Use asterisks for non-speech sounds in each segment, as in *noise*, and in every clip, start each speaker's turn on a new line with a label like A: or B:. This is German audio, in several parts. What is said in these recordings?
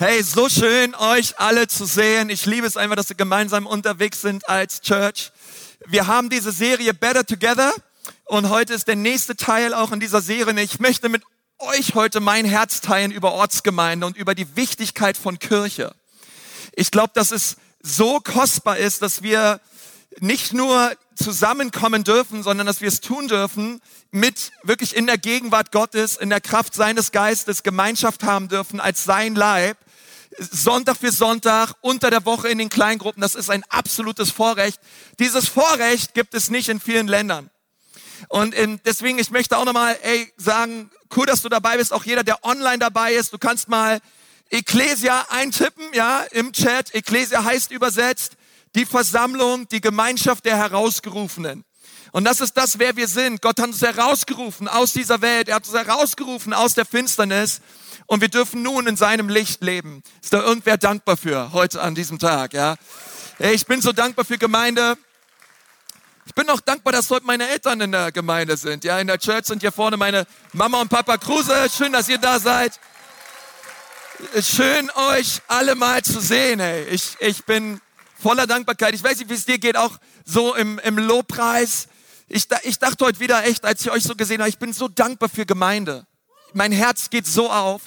A: Hey, so schön, euch alle zu sehen. Ich liebe es einfach, dass wir gemeinsam unterwegs sind als Church. Wir haben diese Serie Better Together und heute ist der nächste Teil auch in dieser Serie. Ich möchte mit euch heute mein Herz teilen über Ortsgemeinde und über die Wichtigkeit von Kirche. Ich glaube, dass es so kostbar ist, dass wir nicht nur zusammenkommen dürfen, sondern dass wir es tun dürfen, mit wirklich in der Gegenwart Gottes, in der Kraft seines Geistes Gemeinschaft haben dürfen als sein Leib. Sonntag für Sonntag, unter der Woche in den Kleingruppen, das ist ein absolutes Vorrecht. Dieses Vorrecht gibt es nicht in vielen Ländern. Und deswegen, ich möchte auch nochmal ey, sagen, cool, dass du dabei bist, auch jeder, der online dabei ist, du kannst mal Ecclesia eintippen, ja, im Chat. Ecclesia heißt übersetzt die Versammlung, die Gemeinschaft der Herausgerufenen. Und das ist das, wer wir sind. Gott hat uns herausgerufen aus dieser Welt. Er hat uns herausgerufen aus der Finsternis. Und wir dürfen nun in seinem Licht leben. Ist da irgendwer dankbar für heute an diesem Tag, ja? Ich bin so dankbar für Gemeinde. Ich bin auch dankbar, dass heute meine Eltern in der Gemeinde sind. Ja, in der Church sind hier vorne meine Mama und Papa Kruse. Schön, dass ihr da seid. Schön, euch alle mal zu sehen. Hey. Ich, ich bin voller Dankbarkeit. Ich weiß nicht, wie es dir geht, auch so im, im Lobpreis. Ich, ich dachte heute wieder echt, als ich euch so gesehen habe, ich bin so dankbar für Gemeinde. Mein Herz geht so auf.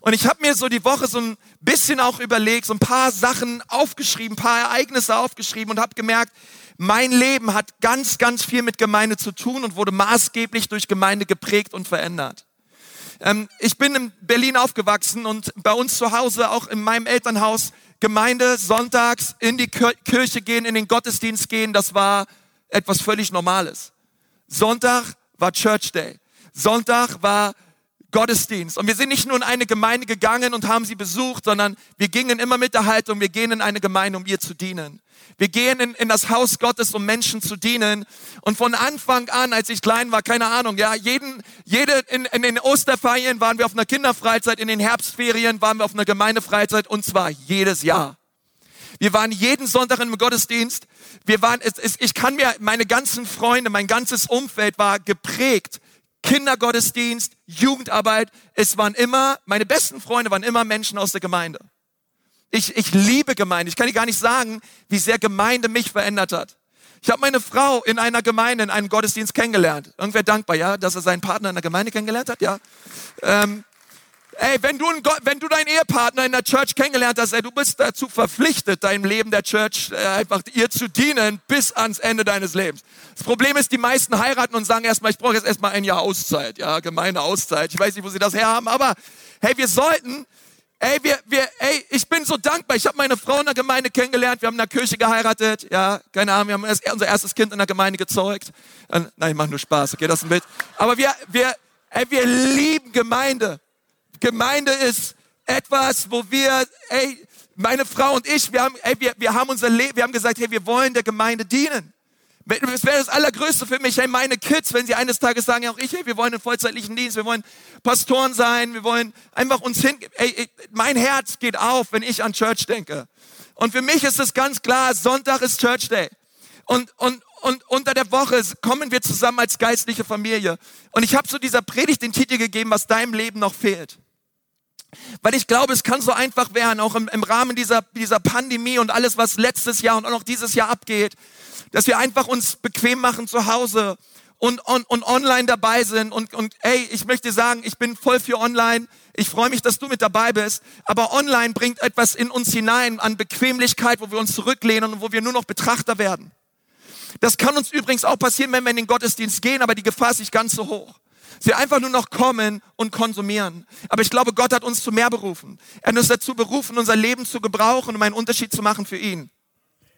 A: Und ich habe mir so die Woche so ein bisschen auch überlegt, so ein paar Sachen aufgeschrieben, ein paar Ereignisse aufgeschrieben und habe gemerkt, mein Leben hat ganz, ganz viel mit Gemeinde zu tun und wurde maßgeblich durch Gemeinde geprägt und verändert. Ähm, ich bin in Berlin aufgewachsen und bei uns zu Hause, auch in meinem Elternhaus, Gemeinde sonntags in die Kirche gehen, in den Gottesdienst gehen, das war etwas völlig Normales. Sonntag war Church Day. Sonntag war Gottesdienst. Und wir sind nicht nur in eine Gemeinde gegangen und haben sie besucht, sondern wir gingen immer mit der Haltung, wir gehen in eine Gemeinde, um ihr zu dienen. Wir gehen in, in das Haus Gottes, um Menschen zu dienen. Und von Anfang an, als ich klein war, keine Ahnung, ja, jeden, jede, in, in den Osterferien waren wir auf einer Kinderfreizeit, in den Herbstferien waren wir auf einer Gemeindefreizeit und zwar jedes Jahr. Wir waren jeden Sonntag im Gottesdienst. Wir waren, es, es, ich kann mir, meine ganzen Freunde, mein ganzes Umfeld war geprägt. Kindergottesdienst, Jugendarbeit. Es waren immer, meine besten Freunde waren immer Menschen aus der Gemeinde. Ich, ich liebe Gemeinde. Ich kann dir gar nicht sagen, wie sehr Gemeinde mich verändert hat. Ich habe meine Frau in einer Gemeinde, in einem Gottesdienst kennengelernt. Irgendwer dankbar, ja, dass er seinen Partner in der Gemeinde kennengelernt hat, ja. Ähm, ey, wenn du, wenn du deinen Ehepartner in der Church kennengelernt hast, ey, du bist dazu verpflichtet, deinem Leben der Church äh, einfach ihr zu dienen bis ans Ende deines Lebens. Das Problem ist, die meisten heiraten und sagen erstmal, ich brauche jetzt erstmal ein Jahr Auszeit, ja, gemeine Auszeit. Ich weiß nicht, wo sie das herhaben, aber hey, wir sollten Ey, wir, wir, ey, ich bin so dankbar. Ich habe meine Frau in der Gemeinde kennengelernt. Wir haben in der Kirche geheiratet. Ja, keine Ahnung. Wir haben erst, unser erstes Kind in der Gemeinde gezeugt. Äh, nein, ich mache nur Spaß. Okay, das ist ein Bild. Aber wir, wir, ey, wir lieben Gemeinde. Gemeinde ist etwas, wo wir, ey, meine Frau und ich, wir haben, ey, wir, wir haben unser Leben, wir haben gesagt, hey, wir wollen der Gemeinde dienen. Das wäre das Allergrößte für mich, hey, meine Kids, wenn sie eines Tages sagen, ja auch ich, hey, wir wollen einen vollzeitlichen Dienst, wir wollen Pastoren sein, wir wollen einfach uns hin, ey, mein Herz geht auf, wenn ich an Church denke. Und für mich ist es ganz klar, Sonntag ist Church Day. Und, und, und unter der Woche kommen wir zusammen als geistliche Familie. Und ich habe zu dieser Predigt den Titel gegeben, was deinem Leben noch fehlt. Weil ich glaube, es kann so einfach werden, auch im, im Rahmen dieser, dieser Pandemie und alles, was letztes Jahr und auch noch dieses Jahr abgeht, dass wir einfach uns bequem machen zu Hause und, und, und online dabei sind. Und, und ey, ich möchte sagen, ich bin voll für online. Ich freue mich, dass du mit dabei bist. Aber online bringt etwas in uns hinein an Bequemlichkeit, wo wir uns zurücklehnen und wo wir nur noch Betrachter werden. Das kann uns übrigens auch passieren, wenn wir in den Gottesdienst gehen, aber die Gefahr ist nicht ganz so hoch. Sie einfach nur noch kommen und konsumieren. Aber ich glaube, Gott hat uns zu mehr berufen. Er hat uns dazu berufen, unser Leben zu gebrauchen, um einen Unterschied zu machen für ihn.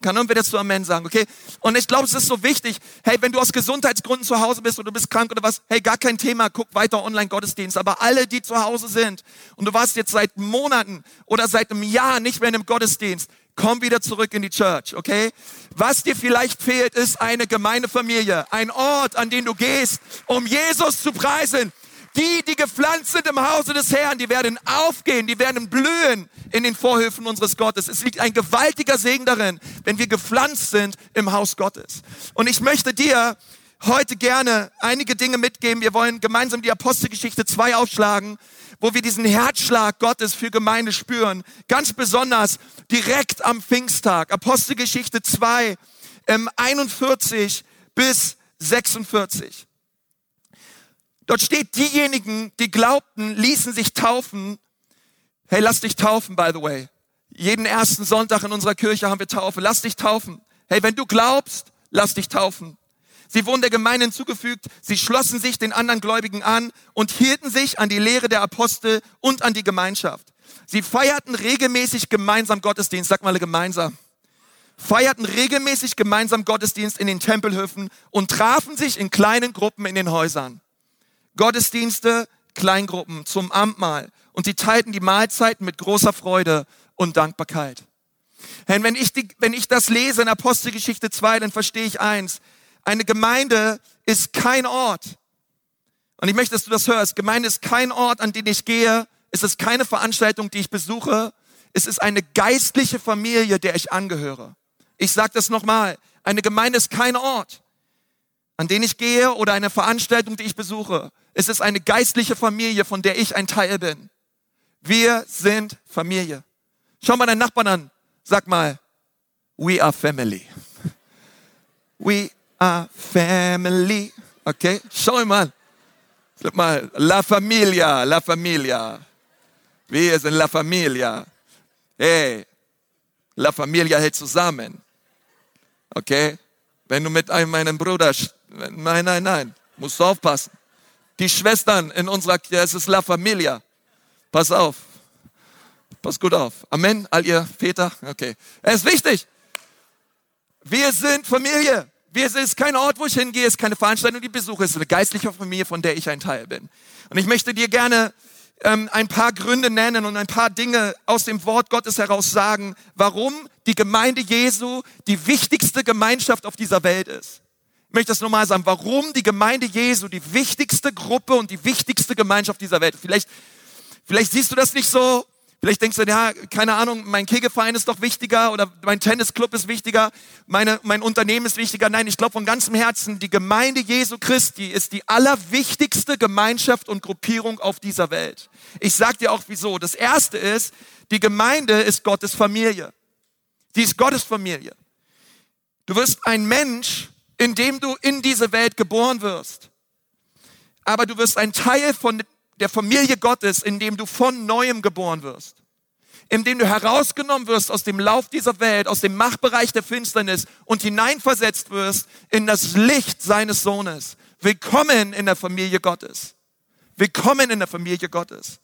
A: Kann irgendwer dazu Amen sagen, okay? Und ich glaube, es ist so wichtig, hey, wenn du aus Gesundheitsgründen zu Hause bist oder du bist krank oder was, hey, gar kein Thema, guck weiter Online-Gottesdienst. Aber alle, die zu Hause sind und du warst jetzt seit Monaten oder seit einem Jahr nicht mehr in einem Gottesdienst, komm wieder zurück in die Church, okay? Was dir vielleicht fehlt, ist eine Gemeindefamilie, ein Ort, an den du gehst, um Jesus zu preisen. Die, die gepflanzt sind im Hause des Herrn, die werden aufgehen, die werden blühen in den Vorhöfen unseres Gottes. Es liegt ein gewaltiger Segen darin, wenn wir gepflanzt sind im Haus Gottes. Und ich möchte dir heute gerne einige Dinge mitgeben. Wir wollen gemeinsam die Apostelgeschichte 2 aufschlagen, wo wir diesen Herzschlag Gottes für Gemeinde spüren. Ganz besonders direkt am Pfingsttag. Apostelgeschichte 2, ähm, 41 bis 46. Dort steht, diejenigen, die glaubten, ließen sich taufen. Hey, lass dich taufen, by the way. Jeden ersten Sonntag in unserer Kirche haben wir Taufe. Lass dich taufen. Hey, wenn du glaubst, lass dich taufen. Sie wurden der Gemeinde hinzugefügt, sie schlossen sich den anderen Gläubigen an und hielten sich an die Lehre der Apostel und an die Gemeinschaft. Sie feierten regelmäßig gemeinsam Gottesdienst, sag mal gemeinsam. Feierten regelmäßig gemeinsam Gottesdienst in den Tempelhöfen und trafen sich in kleinen Gruppen in den Häusern. Gottesdienste, Kleingruppen zum Amtmahl und sie teilten die Mahlzeiten mit großer Freude und Dankbarkeit. Wenn ich, die, wenn ich das lese in Apostelgeschichte 2, dann verstehe ich eins. Eine Gemeinde ist kein Ort. Und ich möchte, dass du das hörst. Gemeinde ist kein Ort, an den ich gehe. Es ist keine Veranstaltung, die ich besuche. Es ist eine geistliche Familie, der ich angehöre. Ich sage das nochmal. Eine Gemeinde ist kein Ort, an den ich gehe oder eine Veranstaltung, die ich besuche. Es ist eine geistliche Familie, von der ich ein Teil bin. Wir sind Familie. Schau mal deinen Nachbarn an. Sag mal, we are family. *laughs* We a family. Okay? Schau mal. Sag mal, la familia, la familia. Wir sind la familia. Hey, la familia hält zusammen. Okay? Wenn du mit einem meinem Bruder, nein, nein, nein, musst du aufpassen. Die Schwestern in unserer Kirche, es ist la familia. Pass auf. Pass gut auf. Amen. All ihr Väter. Okay. Es ist wichtig. Wir sind Familie. Es ist kein Ort, wo ich hingehe, es ist keine Veranstaltung, die besuche, es ist eine geistliche Familie, von der ich ein Teil bin. Und ich möchte dir gerne ähm, ein paar Gründe nennen und ein paar Dinge aus dem Wort Gottes heraus sagen, warum die Gemeinde Jesu die wichtigste Gemeinschaft auf dieser Welt ist. Ich möchte das nochmal sagen, warum die Gemeinde Jesu die wichtigste Gruppe und die wichtigste Gemeinschaft dieser Welt. Vielleicht, vielleicht siehst du das nicht so, Vielleicht denkst du, ja, keine Ahnung, mein Kegelverein ist doch wichtiger oder mein Tennisclub ist wichtiger, meine, mein Unternehmen ist wichtiger. Nein, ich glaube von ganzem Herzen, die Gemeinde Jesu Christi ist die allerwichtigste Gemeinschaft und Gruppierung auf dieser Welt. Ich sag dir auch wieso. Das erste ist, die Gemeinde ist Gottes Familie. Die ist Gottes Familie. Du wirst ein Mensch, in dem du in diese Welt geboren wirst. Aber du wirst ein Teil von der Familie Gottes, in dem du von neuem geboren wirst, in dem du herausgenommen wirst aus dem Lauf dieser Welt, aus dem Machtbereich der Finsternis und hineinversetzt wirst in das Licht seines Sohnes. Willkommen in der Familie Gottes. Willkommen in der Familie Gottes.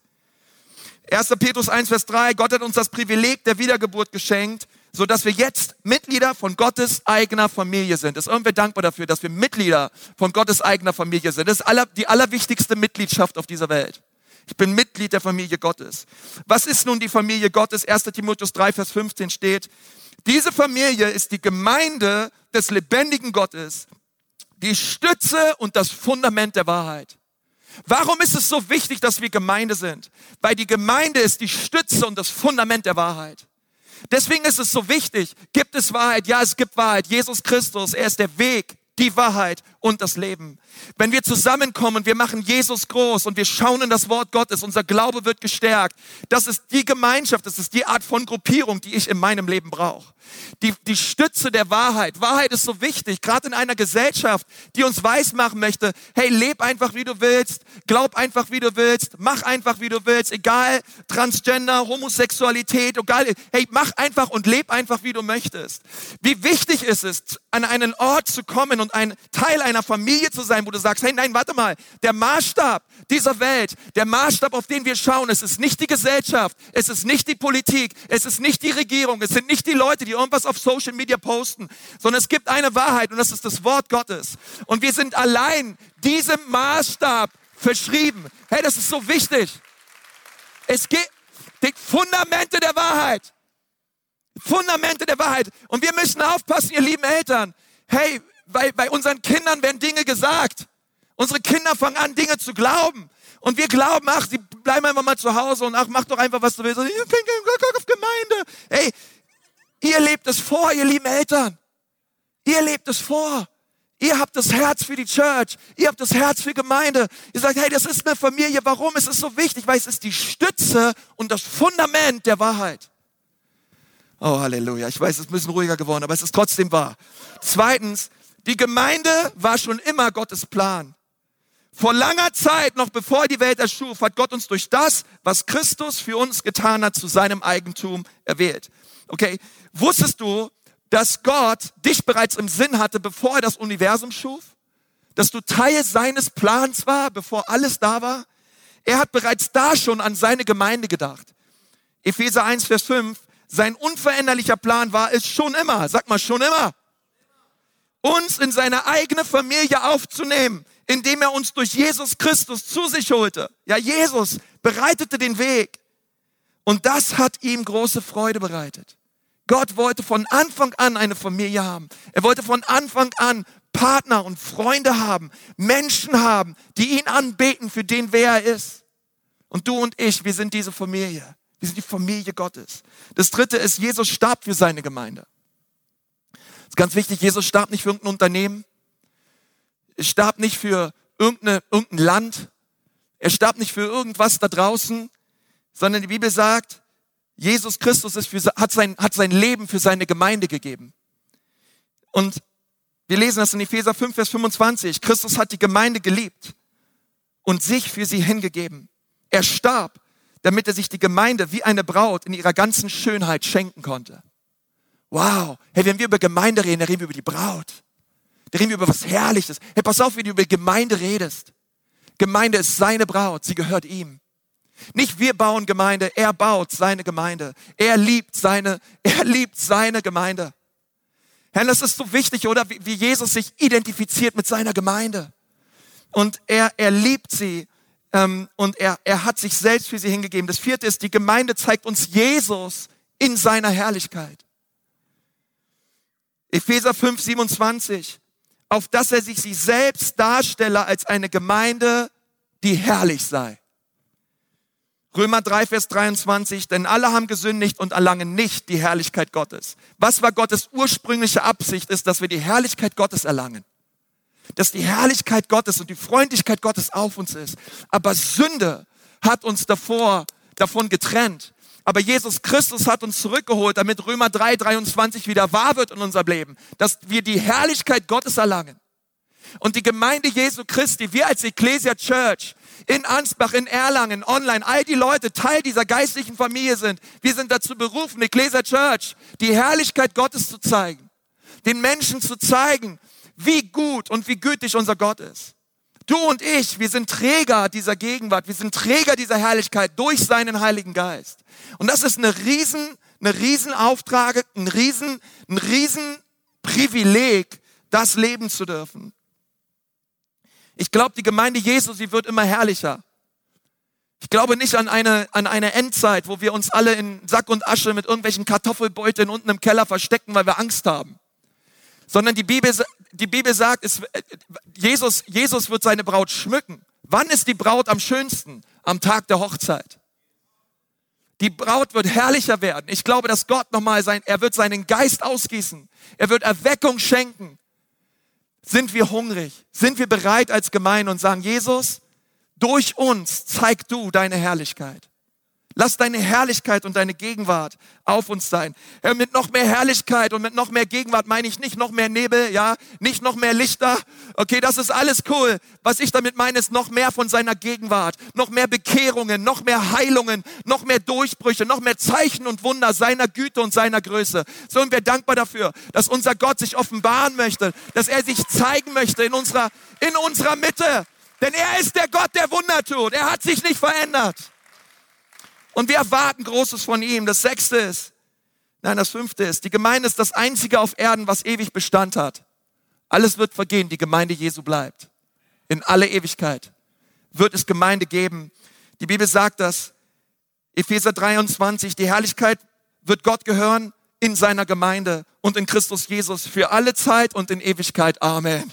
A: 1. Petrus 1, Vers 3, Gott hat uns das Privileg der Wiedergeburt geschenkt, so dass wir jetzt Mitglieder von Gottes eigener Familie sind. Ist irgendwer dankbar dafür, dass wir Mitglieder von Gottes eigener Familie sind? Das ist aller, die allerwichtigste Mitgliedschaft auf dieser Welt. Ich bin Mitglied der Familie Gottes. Was ist nun die Familie Gottes? 1. Timotheus 3, Vers 15 steht, diese Familie ist die Gemeinde des lebendigen Gottes, die Stütze und das Fundament der Wahrheit. Warum ist es so wichtig, dass wir Gemeinde sind? Weil die Gemeinde ist die Stütze und das Fundament der Wahrheit. Deswegen ist es so wichtig. Gibt es Wahrheit? Ja, es gibt Wahrheit. Jesus Christus, er ist der Weg, die Wahrheit und das Leben. Wenn wir zusammenkommen, wir machen Jesus groß und wir schauen in das Wort Gottes, unser Glaube wird gestärkt. Das ist die Gemeinschaft, das ist die Art von Gruppierung, die ich in meinem Leben brauche. Die, die Stütze der Wahrheit. Wahrheit ist so wichtig, gerade in einer Gesellschaft, die uns weismachen möchte, hey, leb einfach wie du willst, glaub einfach wie du willst, mach einfach wie du willst, egal Transgender, Homosexualität, egal, hey, mach einfach und leb einfach wie du möchtest. Wie wichtig ist es, an einen Ort zu kommen und ein Teil einer Familie zu sein, wo du sagst, hey, nein, warte mal, der Maßstab dieser Welt, der Maßstab, auf den wir schauen, es ist nicht die Gesellschaft, es ist nicht die Politik, es ist nicht die Regierung, es sind nicht die Leute, die irgendwas auf Social Media posten, sondern es gibt eine Wahrheit und das ist das Wort Gottes. Und wir sind allein diesem Maßstab verschrieben. Hey, das ist so wichtig. Es gibt die Fundamente der Wahrheit. Fundamente der Wahrheit. Und wir müssen aufpassen, ihr lieben Eltern. Hey, bei, bei unseren Kindern werden Dinge gesagt. Unsere Kinder fangen an, Dinge zu glauben. Und wir glauben, ach, sie bleiben einfach mal zu Hause und ach, mach doch einfach, was du willst. Ich bin auf Gemeinde. Hey, ihr lebt es vor, ihr lieben Eltern. Ihr lebt es vor. Ihr habt das Herz für die Church. Ihr habt das Herz für Gemeinde. Ihr sagt, hey, das ist eine Familie. Warum ist es so wichtig? Weil es ist die Stütze und das Fundament der Wahrheit. Oh, Halleluja. Ich weiß, es ist ein bisschen ruhiger geworden, aber es ist trotzdem wahr. Zweitens, die Gemeinde war schon immer Gottes Plan. Vor langer Zeit, noch bevor die Welt erschuf, hat Gott uns durch das, was Christus für uns getan hat, zu seinem Eigentum erwählt. Okay, wusstest du, dass Gott dich bereits im Sinn hatte, bevor er das Universum schuf? Dass du Teil seines Plans war, bevor alles da war? Er hat bereits da schon an seine Gemeinde gedacht. Epheser 1, Vers 5, sein unveränderlicher Plan war es schon immer, sag mal schon immer, uns in seine eigene Familie aufzunehmen, indem er uns durch Jesus Christus zu sich holte. Ja, Jesus bereitete den Weg. Und das hat ihm große Freude bereitet. Gott wollte von Anfang an eine Familie haben. Er wollte von Anfang an Partner und Freunde haben, Menschen haben, die ihn anbeten für den, wer er ist. Und du und ich, wir sind diese Familie. Wir sind die Familie Gottes. Das dritte ist, Jesus starb für seine Gemeinde. Ist ganz wichtig, Jesus starb nicht für irgendein Unternehmen. Er starb nicht für irgendeine, irgendein Land. Er starb nicht für irgendwas da draußen, sondern die Bibel sagt, Jesus Christus ist für, hat, sein, hat sein Leben für seine Gemeinde gegeben. Und wir lesen das in Epheser 5, Vers 25. Christus hat die Gemeinde geliebt und sich für sie hingegeben. Er starb, damit er sich die Gemeinde wie eine Braut in ihrer ganzen Schönheit schenken konnte. Wow. Hey, wenn wir über Gemeinde reden, dann reden wir über die Braut. Da reden wir über was Herrliches. Hey, pass auf, wie du über Gemeinde redest. Gemeinde ist seine Braut, sie gehört ihm. Nicht wir bauen Gemeinde, er baut seine Gemeinde. Er liebt seine, *laughs* er liebt seine Gemeinde. Herr, das ist so wichtig, oder? Wie, wie Jesus sich identifiziert mit seiner Gemeinde. Und er, er liebt sie ähm, und er, er hat sich selbst für sie hingegeben. Das vierte ist, die Gemeinde zeigt uns Jesus in seiner Herrlichkeit. Epheser 5, 27. Auf dass er sich sie selbst darstelle als eine Gemeinde, die herrlich sei. Römer 3, Vers 23, denn alle haben gesündigt und erlangen nicht die Herrlichkeit Gottes. Was war Gottes ursprüngliche Absicht, ist, dass wir die Herrlichkeit Gottes erlangen dass die Herrlichkeit Gottes und die Freundlichkeit Gottes auf uns ist. Aber Sünde hat uns davor, davon getrennt. Aber Jesus Christus hat uns zurückgeholt, damit Römer 3, 23 wieder wahr wird in unserem Leben, dass wir die Herrlichkeit Gottes erlangen. Und die Gemeinde Jesu Christi, wir als Ecclesia Church in Ansbach, in Erlangen, online, all die Leute Teil dieser geistlichen Familie sind. Wir sind dazu berufen, Ecclesia Church, die Herrlichkeit Gottes zu zeigen, den Menschen zu zeigen, wie gut und wie gütig unser Gott ist. Du und ich, wir sind Träger dieser Gegenwart, wir sind Träger dieser Herrlichkeit durch seinen Heiligen Geist. Und das ist eine riesen, eine riesen Auftrag, ein riesen, ein riesen Privileg, das leben zu dürfen. Ich glaube, die Gemeinde Jesu, sie wird immer herrlicher. Ich glaube nicht an eine, an eine Endzeit, wo wir uns alle in Sack und Asche mit irgendwelchen Kartoffelbeuteln unten im Keller verstecken, weil wir Angst haben sondern die Bibel, die Bibel sagt, es, Jesus, Jesus wird seine Braut schmücken. Wann ist die Braut am schönsten? Am Tag der Hochzeit. Die Braut wird herrlicher werden. Ich glaube, dass Gott nochmal sein, er wird seinen Geist ausgießen. Er wird Erweckung schenken. Sind wir hungrig? Sind wir bereit als Gemeinde und sagen, Jesus, durch uns zeig du deine Herrlichkeit. Lass deine Herrlichkeit und deine Gegenwart auf uns sein. Herr, mit noch mehr Herrlichkeit und mit noch mehr Gegenwart meine ich nicht noch mehr Nebel, ja, nicht noch mehr Lichter. Okay, das ist alles cool. Was ich damit meine, ist noch mehr von seiner Gegenwart, noch mehr Bekehrungen, noch mehr Heilungen, noch mehr Durchbrüche, noch mehr Zeichen und Wunder seiner Güte und seiner Größe. So sind wir dankbar dafür, dass unser Gott sich offenbaren möchte, dass er sich zeigen möchte in unserer, in unserer Mitte. Denn er ist der Gott, der Wunder tut. Er hat sich nicht verändert. Und wir erwarten Großes von ihm. Das sechste ist, nein, das fünfte ist, die Gemeinde ist das einzige auf Erden, was ewig Bestand hat. Alles wird vergehen, die Gemeinde Jesu bleibt. In alle Ewigkeit wird es Gemeinde geben. Die Bibel sagt das, Epheser 23, die Herrlichkeit wird Gott gehören in seiner Gemeinde und in Christus Jesus für alle Zeit und in Ewigkeit. Amen.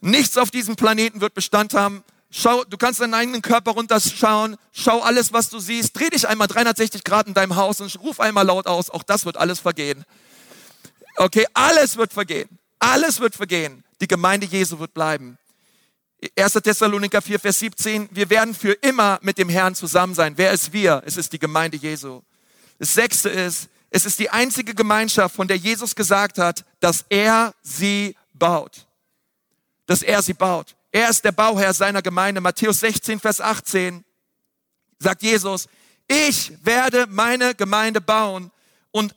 A: Nichts auf diesem Planeten wird Bestand haben, Schau, du kannst deinen eigenen Körper runterschauen. Schau alles, was du siehst. Dreh dich einmal 360 Grad in deinem Haus und ruf einmal laut aus. Auch das wird alles vergehen. Okay, alles wird vergehen. Alles wird vergehen. die Gemeinde Jesu wird bleiben. 1. Thessaloniker 4, Vers 17, wir werden für immer mit dem Herrn zusammen sein. Wer ist wir? Es ist die Gemeinde Jesu. Das sechste ist, es ist die einzige Gemeinschaft, von der Jesus gesagt hat, dass er sie baut. Dass er sie baut. Er ist der Bauherr seiner Gemeinde. Matthäus 16, Vers 18 sagt Jesus, ich werde meine Gemeinde bauen und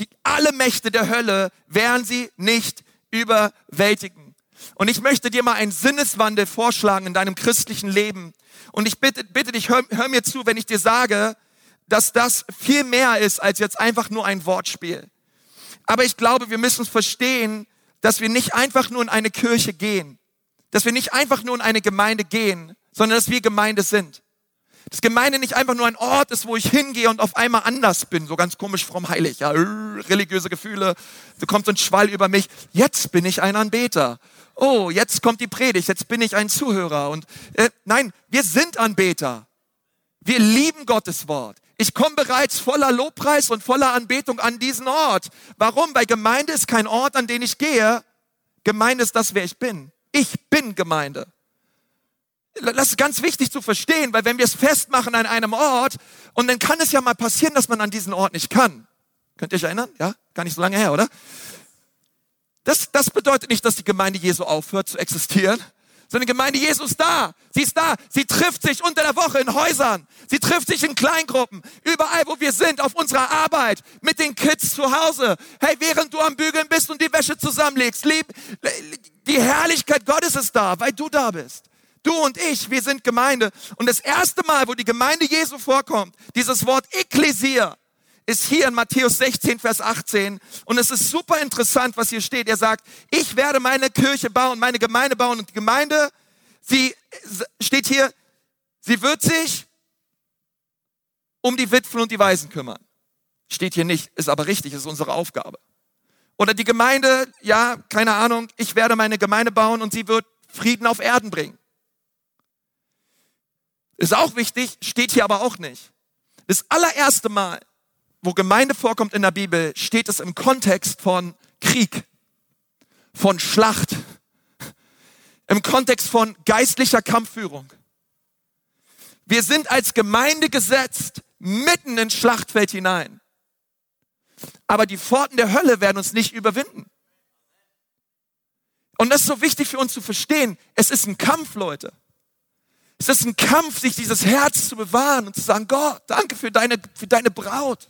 A: die, alle Mächte der Hölle werden sie nicht überwältigen. Und ich möchte dir mal einen Sinneswandel vorschlagen in deinem christlichen Leben. Und ich bitte, bitte dich, hör, hör mir zu, wenn ich dir sage, dass das viel mehr ist als jetzt einfach nur ein Wortspiel. Aber ich glaube, wir müssen verstehen, dass wir nicht einfach nur in eine Kirche gehen, dass wir nicht einfach nur in eine Gemeinde gehen, sondern dass wir Gemeinde sind. Dass Gemeinde nicht einfach nur ein Ort ist, wo ich hingehe und auf einmal anders bin, so ganz komisch fromm heilig, ja, religiöse Gefühle, so kommt so ein Schwall über mich. Jetzt bin ich ein Anbeter. Oh, jetzt kommt die Predigt, jetzt bin ich ein Zuhörer. Und äh, nein, wir sind Anbeter. Wir lieben Gottes Wort. Ich komme bereits voller Lobpreis und voller Anbetung an diesen Ort. Warum? Weil Gemeinde ist kein Ort, an den ich gehe. Gemeinde ist das, wer ich bin. Ich bin Gemeinde. Das ist ganz wichtig zu verstehen, weil wenn wir es festmachen an einem Ort, und dann kann es ja mal passieren, dass man an diesen Ort nicht kann. Könnt ihr euch erinnern? Ja? Gar nicht so lange her, oder? Das, das bedeutet nicht, dass die Gemeinde Jesu aufhört zu existieren, sondern Gemeinde Jesu ist da. Sie ist da. Sie trifft sich unter der Woche in Häusern. Sie trifft sich in Kleingruppen. Überall, wo wir sind, auf unserer Arbeit, mit den Kids zu Hause. Hey, während du am Bügeln bist und die Wäsche zusammenlegst, lieb, die Herrlichkeit Gottes ist da, weil du da bist. Du und ich, wir sind Gemeinde. Und das erste Mal, wo die Gemeinde Jesu vorkommt, dieses Wort Ekklesia, ist hier in Matthäus 16, Vers 18. Und es ist super interessant, was hier steht. Er sagt, ich werde meine Kirche bauen, meine Gemeinde bauen. Und die Gemeinde, sie steht hier, sie wird sich um die Witwen und die Waisen kümmern. Steht hier nicht, ist aber richtig, ist unsere Aufgabe. Oder die Gemeinde, ja, keine Ahnung, ich werde meine Gemeinde bauen und sie wird Frieden auf Erden bringen. Ist auch wichtig, steht hier aber auch nicht. Das allererste Mal, wo Gemeinde vorkommt in der Bibel, steht es im Kontext von Krieg, von Schlacht, im Kontext von geistlicher Kampfführung. Wir sind als Gemeinde gesetzt mitten ins Schlachtfeld hinein. Aber die Pforten der Hölle werden uns nicht überwinden. Und das ist so wichtig für uns zu verstehen. Es ist ein Kampf, Leute. Es ist ein Kampf, sich dieses Herz zu bewahren und zu sagen, Gott, danke für deine, für deine Braut.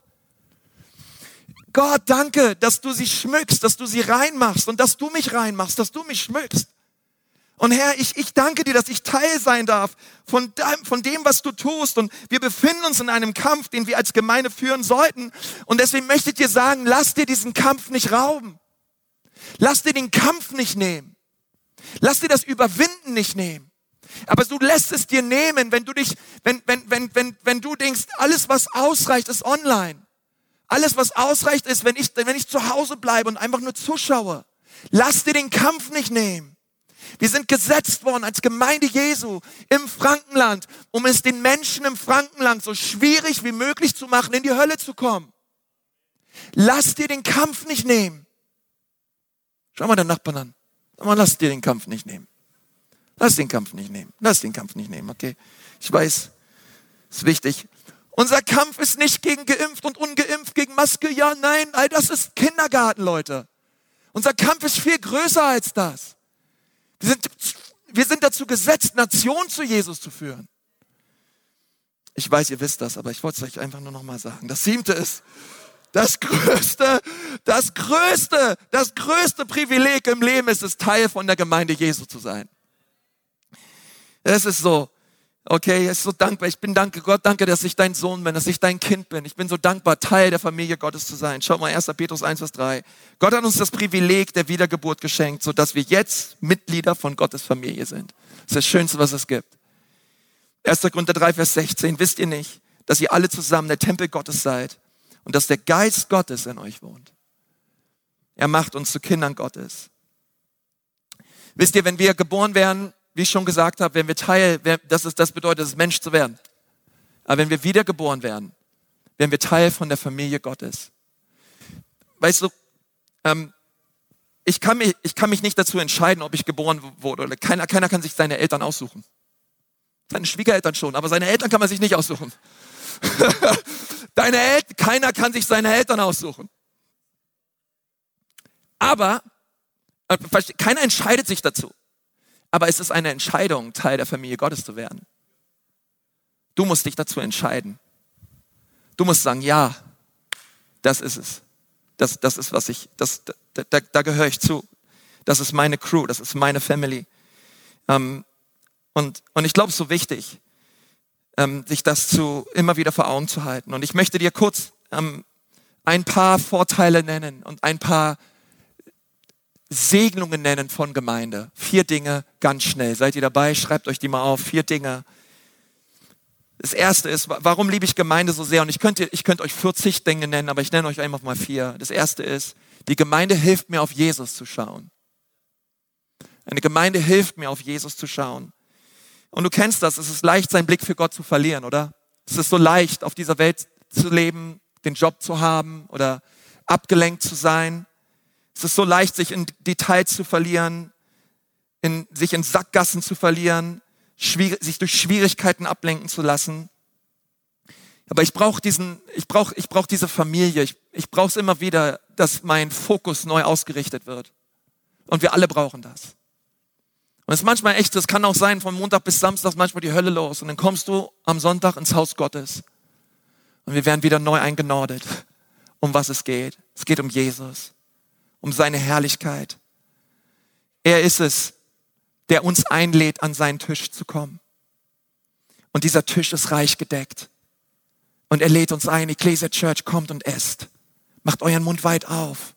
A: Gott, danke, dass du sie schmückst, dass du sie reinmachst und dass du mich reinmachst, dass du mich schmückst. Und Herr, ich, ich danke dir, dass ich Teil sein darf von, dein, von dem, was du tust. Und wir befinden uns in einem Kampf, den wir als Gemeinde führen sollten. Und deswegen möchte ich dir sagen, lass dir diesen Kampf nicht rauben. Lass dir den Kampf nicht nehmen. Lass dir das Überwinden nicht nehmen. Aber du lässt es dir nehmen, wenn du dich, wenn, wenn, wenn, wenn, wenn du denkst, alles was ausreicht, ist online. Alles was ausreicht ist, wenn ich, wenn ich zu Hause bleibe und einfach nur zuschaue. Lass dir den Kampf nicht nehmen. Wir sind gesetzt worden als Gemeinde Jesu im Frankenland, um es den Menschen im Frankenland so schwierig wie möglich zu machen, in die Hölle zu kommen. Lass dir den Kampf nicht nehmen. Schau mal den Nachbarn an. Sag mal, lass dir den Kampf nicht nehmen. Lass den Kampf nicht nehmen. Lass den Kampf nicht nehmen, okay? Ich weiß, ist wichtig. Unser Kampf ist nicht gegen geimpft und ungeimpft, gegen Maske, ja, nein, all das ist Kindergarten, Leute. Unser Kampf ist viel größer als das. Wir sind, wir sind dazu gesetzt, Nationen zu Jesus zu führen. Ich weiß, ihr wisst das, aber ich wollte es euch einfach nur noch mal sagen. Das siebte ist, das größte, das größte, das größte Privileg im Leben ist es, Teil von der Gemeinde Jesu zu sein. Es ist so, okay, es ist so dankbar. Ich bin danke Gott, danke, dass ich dein Sohn bin, dass ich dein Kind bin. Ich bin so dankbar, Teil der Familie Gottes zu sein. Schau mal, 1. Petrus 1, Vers 3. Gott hat uns das Privileg der Wiedergeburt geschenkt, sodass wir jetzt Mitglieder von Gottes Familie sind. Das ist das Schönste, was es gibt. 1. Korinther 3, Vers 16. Wisst ihr nicht, dass ihr alle zusammen der Tempel Gottes seid und dass der Geist Gottes in euch wohnt? Er macht uns zu Kindern Gottes. Wisst ihr, wenn wir geboren werden, wie ich schon gesagt habe, wenn wir Teil, das, ist, das bedeutet es, Mensch zu werden. Aber wenn wir wiedergeboren werden, werden wir Teil von der Familie Gottes. Weißt du, ähm, ich kann, mich, ich kann mich nicht dazu entscheiden, ob ich geboren wurde oder keiner, keiner kann sich seine Eltern aussuchen. Seine Schwiegereltern schon, aber seine Eltern kann man sich nicht aussuchen. *laughs* Deine Eltern, keiner kann sich seine Eltern aussuchen. Aber, äh, keiner entscheidet sich dazu. Aber es ist eine Entscheidung, Teil der Familie Gottes zu werden. Du musst dich dazu entscheiden. Du musst sagen, ja, das ist es. Das, das ist, was ich, das, da, da, da gehöre ich zu. Das ist meine Crew, das ist meine Family. Ähm, und, und ich glaube, es ist so wichtig, ähm, sich das zu, immer wieder vor Augen zu halten. Und ich möchte dir kurz ähm, ein paar Vorteile nennen und ein paar Segnungen nennen von Gemeinde. Vier Dinge ganz schnell. Seid ihr dabei? Schreibt euch die mal auf. Vier Dinge. Das erste ist, warum liebe ich Gemeinde so sehr? Und ich könnte, ich könnte euch 40 Dinge nennen, aber ich nenne euch einfach mal vier. Das erste ist, die Gemeinde hilft mir auf Jesus zu schauen. Eine Gemeinde hilft mir auf Jesus zu schauen. Und du kennst das, es ist leicht, seinen Blick für Gott zu verlieren, oder? Es ist so leicht, auf dieser Welt zu leben, den Job zu haben oder abgelenkt zu sein. Es ist so leicht, sich in Details zu verlieren, in, sich in Sackgassen zu verlieren, sich durch Schwierigkeiten ablenken zu lassen. Aber ich brauche diesen, ich brauche, ich brauche diese Familie. Ich, ich brauche es immer wieder, dass mein Fokus neu ausgerichtet wird. Und wir alle brauchen das. Und es ist manchmal echt, es kann auch sein, von Montag bis Samstag manchmal die Hölle los. Und dann kommst du am Sonntag ins Haus Gottes. Und wir werden wieder neu eingenordet, um was es geht. Es geht um Jesus, um seine Herrlichkeit. Er ist es, der uns einlädt, an seinen Tisch zu kommen. Und dieser Tisch ist reich gedeckt. Und er lädt uns ein, Ecclesia Church, kommt und esst. Macht euren Mund weit auf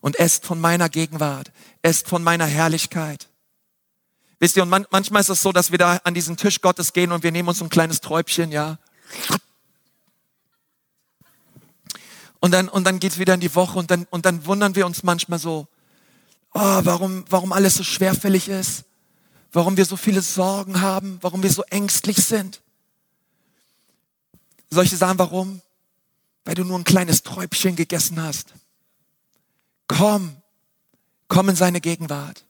A: und esst von meiner Gegenwart, esst von meiner Herrlichkeit. Wisst ihr, und man, manchmal ist es so, dass wir da an diesen Tisch Gottes gehen und wir nehmen uns ein kleines Träubchen, ja. Und dann, und dann geht's wieder in die Woche und dann, und dann wundern wir uns manchmal so, oh, warum, warum alles so schwerfällig ist, warum wir so viele Sorgen haben, warum wir so ängstlich sind. Dir sagen, warum? Weil du nur ein kleines Träubchen gegessen hast. Komm, komm in seine Gegenwart.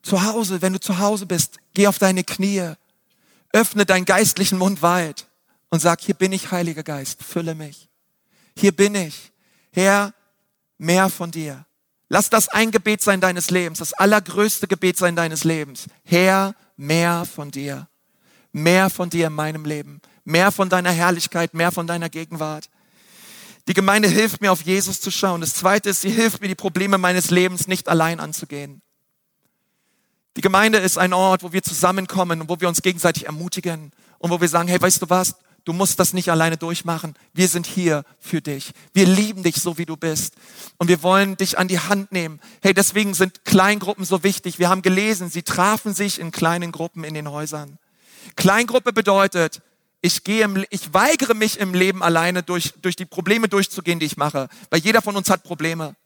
A: Zu Hause, wenn du zu Hause bist, geh auf deine Knie, öffne deinen geistlichen Mund weit und sag, hier bin ich, Heiliger Geist, fülle mich. Hier bin ich. Herr, mehr von dir. Lass das ein Gebet sein deines Lebens, das allergrößte Gebet sein deines Lebens. Herr, mehr von dir. Mehr von dir in meinem Leben. Mehr von deiner Herrlichkeit, mehr von deiner Gegenwart. Die Gemeinde hilft mir, auf Jesus zu schauen. Das zweite ist, sie hilft mir, die Probleme meines Lebens nicht allein anzugehen. Die Gemeinde ist ein Ort, wo wir zusammenkommen und wo wir uns gegenseitig ermutigen und wo wir sagen, hey, weißt du was? Du musst das nicht alleine durchmachen. Wir sind hier für dich. Wir lieben dich so, wie du bist. Und wir wollen dich an die Hand nehmen. Hey, deswegen sind Kleingruppen so wichtig. Wir haben gelesen, sie trafen sich in kleinen Gruppen in den Häusern. Kleingruppe bedeutet, ich gehe, im, ich weigere mich im Leben alleine durch, durch die Probleme durchzugehen, die ich mache. Weil jeder von uns hat Probleme.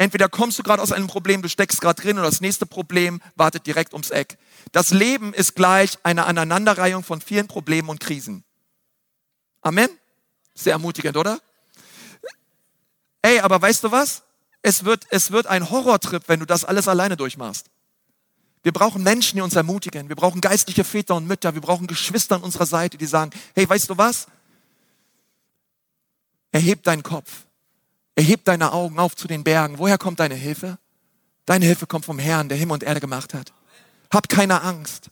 A: Entweder kommst du gerade aus einem Problem, du steckst gerade drin oder das nächste Problem wartet direkt ums Eck. Das Leben ist gleich eine Aneinanderreihung von vielen Problemen und Krisen. Amen? Sehr ermutigend, oder? Ey, aber weißt du was? Es wird, es wird ein Horrortrip, wenn du das alles alleine durchmachst. Wir brauchen Menschen, die uns ermutigen. Wir brauchen geistliche Väter und Mütter. Wir brauchen Geschwister an unserer Seite, die sagen, hey, weißt du was? Erheb deinen Kopf. Erheb deine Augen auf zu den Bergen. Woher kommt deine Hilfe? Deine Hilfe kommt vom Herrn, der Himmel und Erde gemacht hat. Hab keine Angst.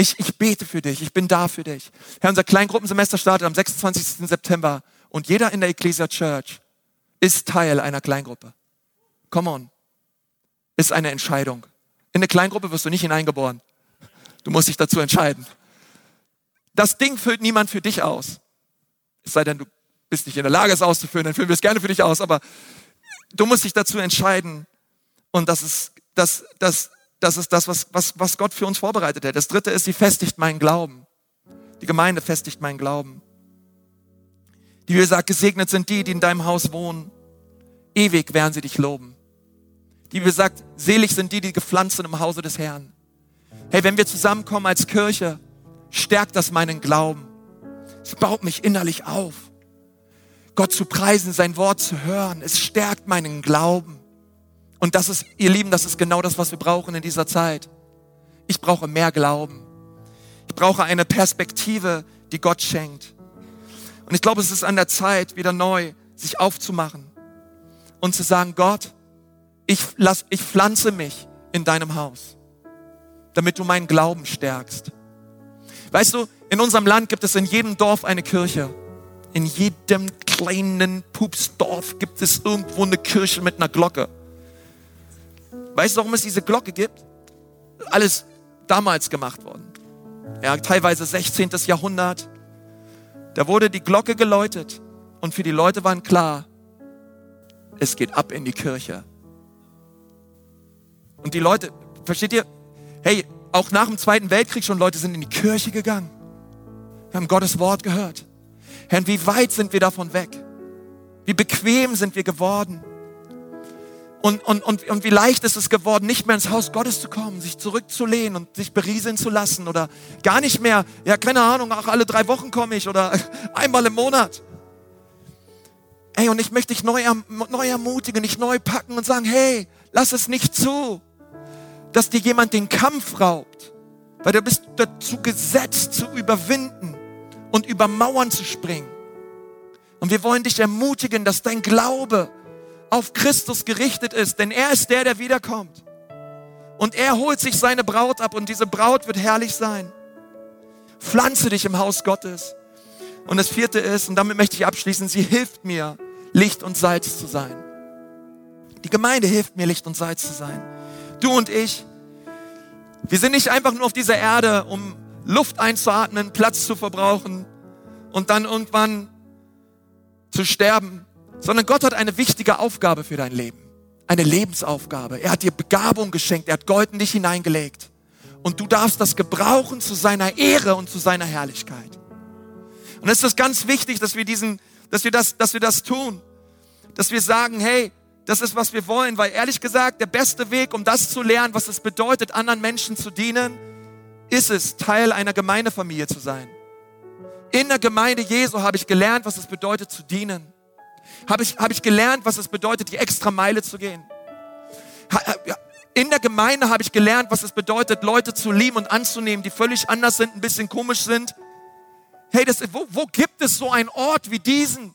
A: Ich, ich bete für dich. Ich bin da für dich. Herr, unser Kleingruppensemester startet am 26. September und jeder in der Ecclesia Church ist Teil einer Kleingruppe. Come on. Ist eine Entscheidung. In eine Kleingruppe wirst du nicht hineingeboren. Du musst dich dazu entscheiden. Das Ding füllt niemand für dich aus. Es sei denn, du bist nicht in der Lage, es auszuführen, dann führen wir es gerne für dich aus, aber du musst dich dazu entscheiden. Und das ist das, das, das, ist das was, was, was Gott für uns vorbereitet hat. Das dritte ist, sie festigt meinen Glauben. Die Gemeinde festigt meinen Glauben. Die Bibel sagt, gesegnet sind die, die in deinem Haus wohnen. Ewig werden sie dich loben. Die Bibel sagt, selig sind die, die gepflanzt sind im Hause des Herrn. Hey, wenn wir zusammenkommen als Kirche, stärkt das meinen Glauben. Es baut mich innerlich auf. Gott zu preisen, sein Wort zu hören. Es stärkt meinen Glauben. Und das ist, ihr Lieben, das ist genau das, was wir brauchen in dieser Zeit. Ich brauche mehr Glauben. Ich brauche eine Perspektive, die Gott schenkt. Und ich glaube, es ist an der Zeit, wieder neu sich aufzumachen und zu sagen, Gott, ich, lass, ich pflanze mich in deinem Haus, damit du meinen Glauben stärkst. Weißt du, in unserem Land gibt es in jedem Dorf eine Kirche. In jedem kleinen Pupsdorf gibt es irgendwo eine Kirche mit einer Glocke. Weißt du, warum es diese Glocke gibt? Alles damals gemacht worden. Ja, teilweise 16. Jahrhundert. Da wurde die Glocke geläutet und für die Leute war klar, es geht ab in die Kirche. Und die Leute, versteht ihr? Hey, auch nach dem Zweiten Weltkrieg schon Leute sind in die Kirche gegangen. Wir haben Gottes Wort gehört. Herr, wie weit sind wir davon weg? Wie bequem sind wir geworden? Und, und, und, und wie leicht ist es geworden, nicht mehr ins Haus Gottes zu kommen, sich zurückzulehnen und sich berieseln zu lassen oder gar nicht mehr, ja, keine Ahnung, auch alle drei Wochen komme ich oder *laughs* einmal im Monat. Ey, und ich möchte dich neu, neu ermutigen, dich neu packen und sagen, hey, lass es nicht zu, dass dir jemand den Kampf raubt, weil du bist dazu gesetzt zu überwinden und über Mauern zu springen. Und wir wollen dich ermutigen, dass dein Glaube auf Christus gerichtet ist, denn er ist der, der wiederkommt. Und er holt sich seine Braut ab und diese Braut wird herrlich sein. Pflanze dich im Haus Gottes. Und das vierte ist, und damit möchte ich abschließen, sie hilft mir, Licht und Salz zu sein. Die Gemeinde hilft mir, Licht und Salz zu sein. Du und ich, wir sind nicht einfach nur auf dieser Erde, um Luft einzuatmen, Platz zu verbrauchen und dann irgendwann zu sterben, sondern Gott hat eine wichtige Aufgabe für dein Leben. Eine Lebensaufgabe. Er hat dir Begabung geschenkt, er hat Gold in dich hineingelegt. Und du darfst das gebrauchen zu seiner Ehre und zu seiner Herrlichkeit. Und es ist ganz wichtig, dass wir diesen, dass wir das, dass wir das tun. Dass wir sagen, hey, das ist, was wir wollen, weil ehrlich gesagt, der beste Weg, um das zu lernen, was es bedeutet, anderen Menschen zu dienen, ist es, Teil einer Gemeindefamilie zu sein. In der Gemeinde Jesu habe ich gelernt, was es bedeutet zu dienen. Habe ich, habe ich gelernt, was es bedeutet, die extra Meile zu gehen. In der Gemeinde habe ich gelernt, was es bedeutet, Leute zu lieben und anzunehmen, die völlig anders sind, ein bisschen komisch sind. Hey, das, wo, wo gibt es so einen Ort wie diesen,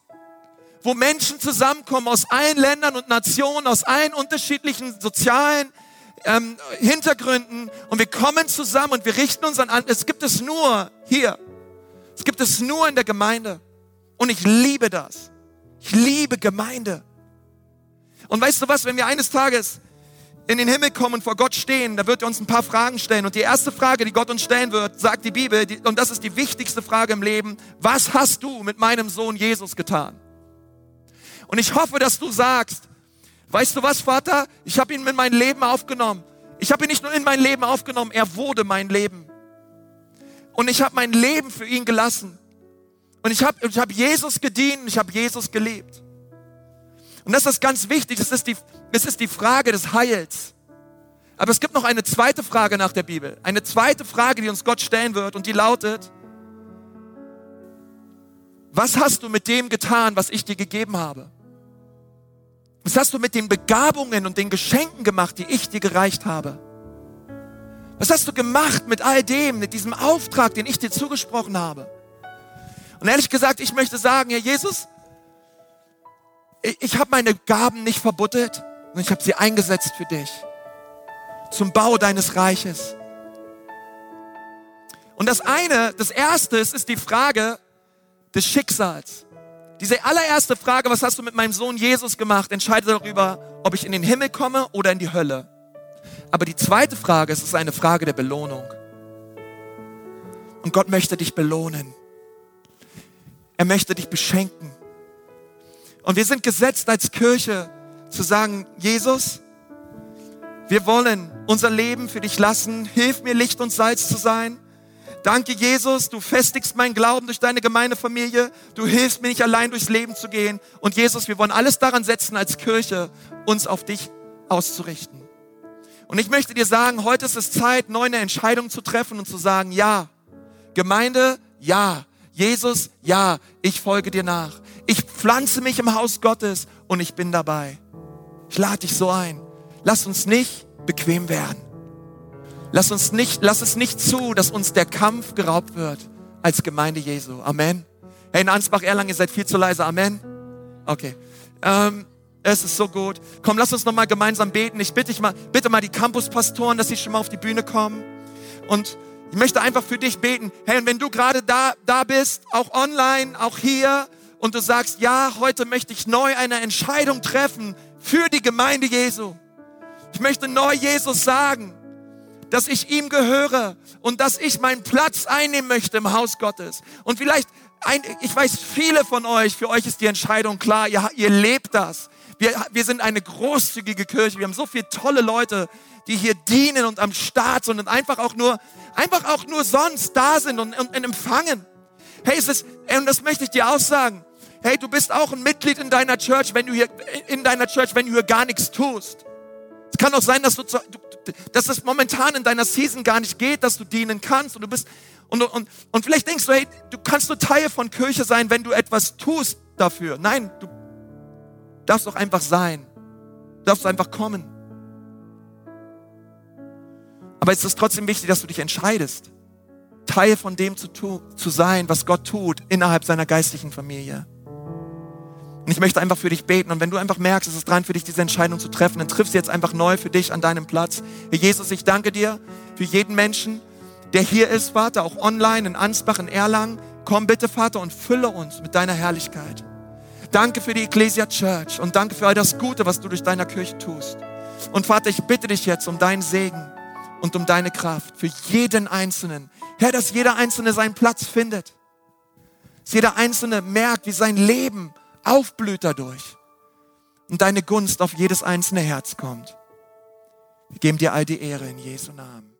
A: wo Menschen zusammenkommen aus allen Ländern und Nationen, aus allen unterschiedlichen sozialen ähm, Hintergründen und wir kommen zusammen und wir richten uns an. Es gibt es nur hier. Es gibt es nur in der Gemeinde. Und ich liebe das. Ich liebe Gemeinde. Und weißt du was, wenn wir eines Tages in den Himmel kommen und vor Gott stehen, da wird er uns ein paar Fragen stellen. Und die erste Frage, die Gott uns stellen wird, sagt die Bibel, die, und das ist die wichtigste Frage im Leben, was hast du mit meinem Sohn Jesus getan? Und ich hoffe, dass du sagst, weißt du was, Vater, ich habe ihn in mein Leben aufgenommen. Ich habe ihn nicht nur in mein Leben aufgenommen, er wurde mein Leben. Und ich habe mein Leben für ihn gelassen. Und ich habe ich hab Jesus gedient, ich habe Jesus gelebt. Und das ist ganz wichtig, das ist, die, das ist die Frage des Heils. Aber es gibt noch eine zweite Frage nach der Bibel. Eine zweite Frage, die uns Gott stellen wird und die lautet, was hast du mit dem getan, was ich dir gegeben habe? Was hast du mit den Begabungen und den Geschenken gemacht, die ich dir gereicht habe? Was hast du gemacht mit all dem, mit diesem Auftrag, den ich dir zugesprochen habe? Und ehrlich gesagt, ich möchte sagen, Herr Jesus, ich, ich habe meine Gaben nicht verbuttelt und ich habe sie eingesetzt für dich. Zum Bau deines Reiches. Und das eine, das erste ist, ist die Frage des Schicksals. Diese allererste Frage, was hast du mit meinem Sohn Jesus gemacht, entscheidet darüber, ob ich in den Himmel komme oder in die Hölle. Aber die zweite Frage, es ist eine Frage der Belohnung. Und Gott möchte dich belohnen. Er möchte dich beschenken. Und wir sind gesetzt als Kirche zu sagen, Jesus, wir wollen unser Leben für dich lassen. Hilf mir, Licht und Salz zu sein. Danke, Jesus, du festigst meinen Glauben durch deine Gemeindefamilie. Du hilfst mir nicht allein durchs Leben zu gehen. Und Jesus, wir wollen alles daran setzen, als Kirche uns auf dich auszurichten. Und ich möchte dir sagen, heute ist es Zeit, neu eine Entscheidung zu treffen und zu sagen, ja. Gemeinde, ja. Jesus, ja, ich folge dir nach. Ich pflanze mich im Haus Gottes und ich bin dabei. Ich lade dich so ein. lass uns nicht bequem werden. Lass uns nicht, lass es nicht zu, dass uns der Kampf geraubt wird als Gemeinde Jesu. Amen. Hey, in Ansbach-Erlangen, ihr seid viel zu leise. Amen. Okay. Ähm, es ist so gut. Komm, lass uns nochmal gemeinsam beten. Ich bitte, ich mal, bitte mal die Campuspastoren, dass sie schon mal auf die Bühne kommen. Und ich möchte einfach für dich beten. Hey, und wenn du gerade da, da bist, auch online, auch hier, und du sagst, ja, heute möchte ich neu eine Entscheidung treffen für die Gemeinde Jesu. Ich möchte neu Jesus sagen, dass ich ihm gehöre und dass ich meinen Platz einnehmen möchte im Haus Gottes. Und vielleicht, ein, ich weiß, viele von euch, für euch ist die Entscheidung klar, ihr, ihr lebt das. Wir, wir sind eine großzügige Kirche. Wir haben so viele tolle Leute, die hier dienen und am Start sind und einfach auch nur, einfach auch nur sonst da sind und, und, und empfangen. Hey, es ist, und das möchte ich dir auch sagen. Hey, du bist auch ein Mitglied in deiner Church, wenn du hier, in deiner Church, wenn du hier gar nichts tust. Es kann auch sein, dass du, dass es momentan in deiner Season gar nicht geht, dass du dienen kannst und du bist, und, und, und vielleicht denkst du, hey, du kannst nur Teil von Kirche sein, wenn du etwas tust dafür. Nein, du darfst doch einfach sein. Du darfst einfach kommen. Aber es ist trotzdem wichtig, dass du dich entscheidest, Teil von dem zu, tu, zu sein, was Gott tut innerhalb seiner geistlichen Familie. Und ich möchte einfach für dich beten. Und wenn du einfach merkst, es ist dran für dich, diese Entscheidung zu treffen, dann triff sie jetzt einfach neu für dich an deinem Platz. Herr Jesus, ich danke dir für jeden Menschen, der hier ist, Vater, auch online in Ansbach, in Erlangen. Komm bitte, Vater, und fülle uns mit deiner Herrlichkeit. Danke für die Ecclesia Church und danke für all das Gute, was du durch deiner Kirche tust. Und Vater, ich bitte dich jetzt um deinen Segen und um deine Kraft für jeden Einzelnen. Herr, dass jeder Einzelne seinen Platz findet. Dass jeder Einzelne merkt, wie sein Leben aufblüht dadurch. Und deine Gunst auf jedes einzelne Herz kommt. Wir geben dir all die Ehre in Jesu Namen.